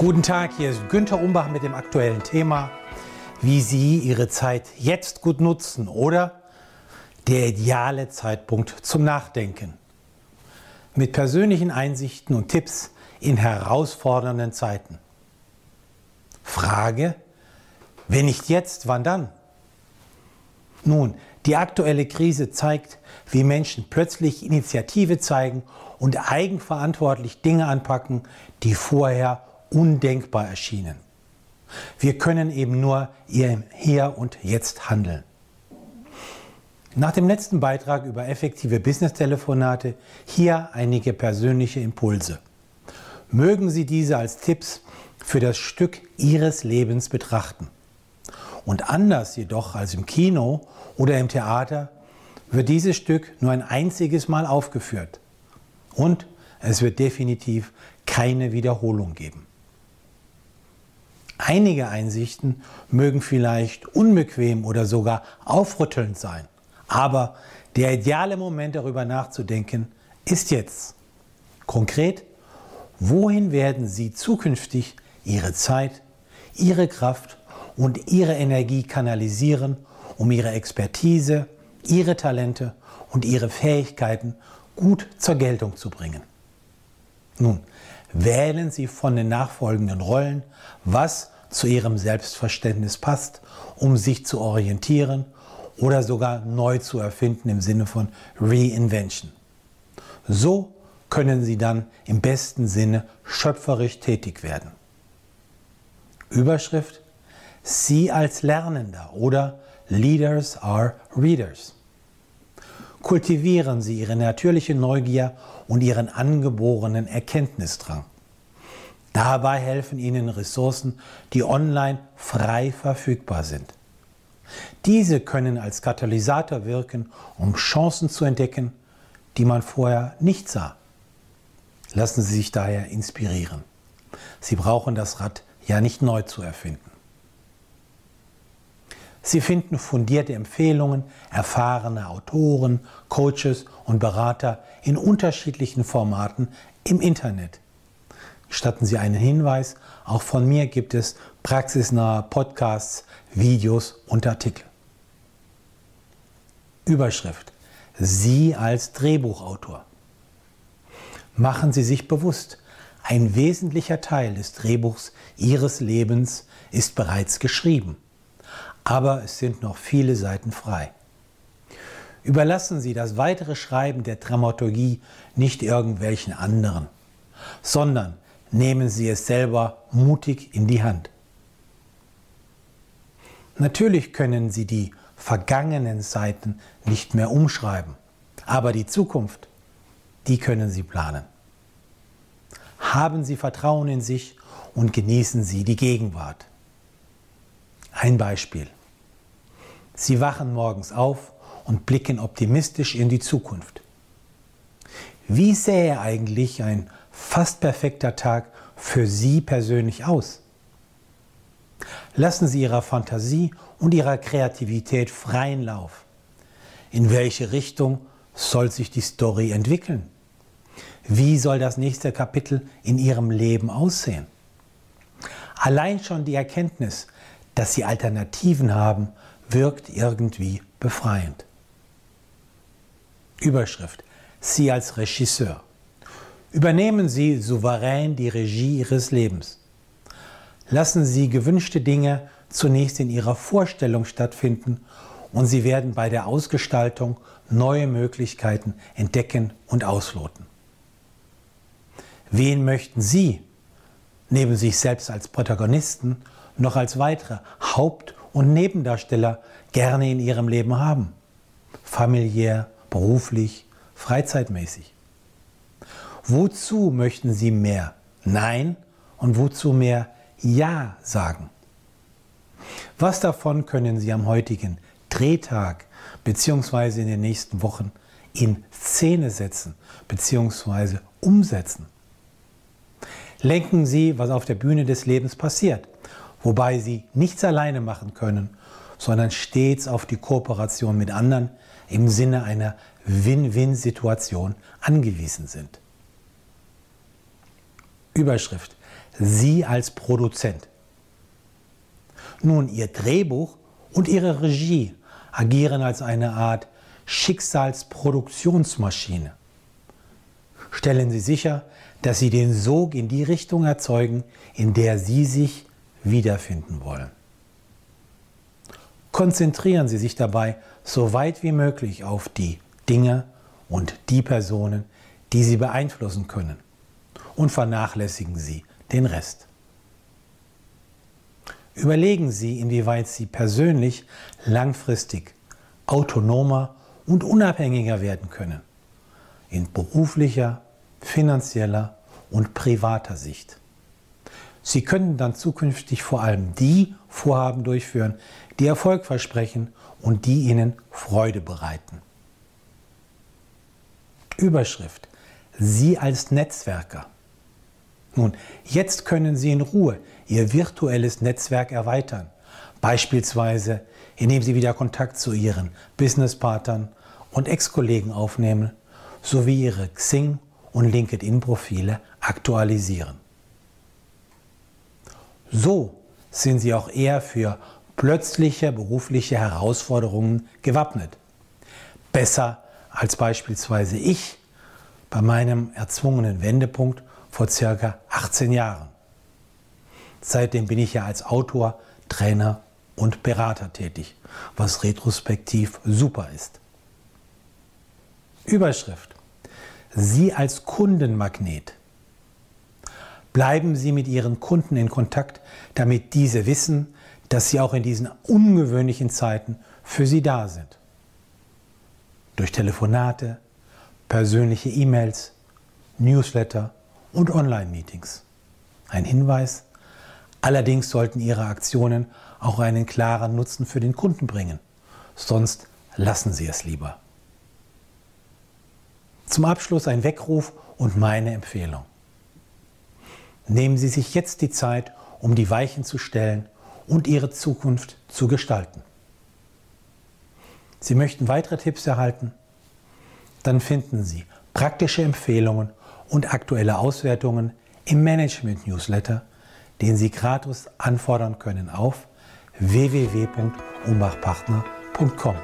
Guten Tag, hier ist Günther Umbach mit dem aktuellen Thema, wie Sie Ihre Zeit jetzt gut nutzen oder der ideale Zeitpunkt zum Nachdenken. Mit persönlichen Einsichten und Tipps in herausfordernden Zeiten. Frage, wenn nicht jetzt, wann dann? Nun, die aktuelle Krise zeigt, wie Menschen plötzlich Initiative zeigen und eigenverantwortlich Dinge anpacken, die vorher undenkbar erschienen. Wir können eben nur im Hier und Jetzt handeln. Nach dem letzten Beitrag über effektive Business-Telefonate hier einige persönliche Impulse. Mögen Sie diese als Tipps für das Stück Ihres Lebens betrachten. Und anders jedoch als im Kino oder im Theater wird dieses Stück nur ein einziges Mal aufgeführt. Und es wird definitiv keine Wiederholung geben. Einige Einsichten mögen vielleicht unbequem oder sogar aufrüttelnd sein, aber der ideale Moment darüber nachzudenken ist jetzt. Konkret, wohin werden Sie zukünftig Ihre Zeit, Ihre Kraft und Ihre Energie kanalisieren, um Ihre Expertise, Ihre Talente und Ihre Fähigkeiten gut zur Geltung zu bringen? Nun, wählen Sie von den nachfolgenden Rollen, was zu Ihrem Selbstverständnis passt, um sich zu orientieren oder sogar neu zu erfinden im Sinne von Reinvention. So können Sie dann im besten Sinne schöpferisch tätig werden. Überschrift Sie als Lernender oder Leaders are Readers. Kultivieren Sie Ihre natürliche Neugier und Ihren angeborenen Erkenntnisdrang. Dabei helfen Ihnen Ressourcen, die online frei verfügbar sind. Diese können als Katalysator wirken, um Chancen zu entdecken, die man vorher nicht sah. Lassen Sie sich daher inspirieren. Sie brauchen das Rad ja nicht neu zu erfinden. Sie finden fundierte Empfehlungen erfahrener Autoren, Coaches und Berater in unterschiedlichen Formaten im Internet. Statten Sie einen Hinweis, auch von mir gibt es praxisnahe Podcasts, Videos und Artikel. Überschrift. Sie als Drehbuchautor. Machen Sie sich bewusst, ein wesentlicher Teil des Drehbuchs Ihres Lebens ist bereits geschrieben, aber es sind noch viele Seiten frei. Überlassen Sie das weitere Schreiben der Dramaturgie nicht irgendwelchen anderen, sondern nehmen Sie es selber mutig in die Hand. Natürlich können Sie die vergangenen Seiten nicht mehr umschreiben, aber die Zukunft, die können Sie planen. Haben Sie Vertrauen in sich und genießen Sie die Gegenwart. Ein Beispiel. Sie wachen morgens auf und blicken optimistisch in die Zukunft. Wie sähe eigentlich ein fast perfekter Tag für Sie persönlich aus? Lassen Sie Ihrer Fantasie und Ihrer Kreativität freien Lauf. In welche Richtung soll sich die Story entwickeln? Wie soll das nächste Kapitel in Ihrem Leben aussehen? Allein schon die Erkenntnis, dass Sie Alternativen haben, wirkt irgendwie befreiend. Überschrift. Sie als Regisseur. Übernehmen Sie souverän die Regie Ihres Lebens. Lassen Sie gewünschte Dinge zunächst in Ihrer Vorstellung stattfinden und Sie werden bei der Ausgestaltung neue Möglichkeiten entdecken und ausloten. Wen möchten Sie neben sich selbst als Protagonisten noch als weitere Haupt- und Nebendarsteller gerne in Ihrem Leben haben? Familiär, beruflich, freizeitmäßig. Wozu möchten Sie mehr Nein und wozu mehr Ja sagen? Was davon können Sie am heutigen Drehtag bzw. in den nächsten Wochen in Szene setzen bzw. umsetzen? Lenken Sie, was auf der Bühne des Lebens passiert, wobei Sie nichts alleine machen können, sondern stets auf die Kooperation mit anderen im Sinne einer Win-Win-Situation angewiesen sind. Überschrift. Sie als Produzent. Nun, Ihr Drehbuch und Ihre Regie agieren als eine Art Schicksalsproduktionsmaschine. Stellen Sie sicher, dass Sie den Sog in die Richtung erzeugen, in der Sie sich wiederfinden wollen. Konzentrieren Sie sich dabei so weit wie möglich auf die Dinge und die Personen, die Sie beeinflussen können und vernachlässigen Sie den Rest. Überlegen Sie, inwieweit Sie persönlich langfristig autonomer und unabhängiger werden können. In beruflicher, finanzieller und privater Sicht. Sie können dann zukünftig vor allem die Vorhaben durchführen, die Erfolg versprechen und die Ihnen Freude bereiten. Überschrift. Sie als Netzwerker. Nun, jetzt können Sie in Ruhe Ihr virtuelles Netzwerk erweitern. Beispielsweise, indem Sie wieder Kontakt zu Ihren Businesspartnern und Ex-Kollegen aufnehmen, sowie Ihre Xing- und LinkedIn-Profile aktualisieren. So sind Sie auch eher für plötzliche berufliche Herausforderungen gewappnet. Besser als beispielsweise ich bei meinem erzwungenen Wendepunkt vor circa 18 Jahren. Seitdem bin ich ja als Autor, Trainer und Berater tätig, was retrospektiv super ist. Überschrift. Sie als Kundenmagnet. Bleiben Sie mit Ihren Kunden in Kontakt, damit diese wissen, dass Sie auch in diesen ungewöhnlichen Zeiten für sie da sind. Durch Telefonate, persönliche E-Mails, Newsletter und Online-Meetings. Ein Hinweis, allerdings sollten Ihre Aktionen auch einen klaren Nutzen für den Kunden bringen, sonst lassen Sie es lieber. Zum Abschluss ein Weckruf und meine Empfehlung. Nehmen Sie sich jetzt die Zeit, um die Weichen zu stellen und Ihre Zukunft zu gestalten. Sie möchten weitere Tipps erhalten? Dann finden Sie praktische Empfehlungen und aktuelle Auswertungen im Management-Newsletter, den Sie gratis anfordern können auf www.umbachpartner.com.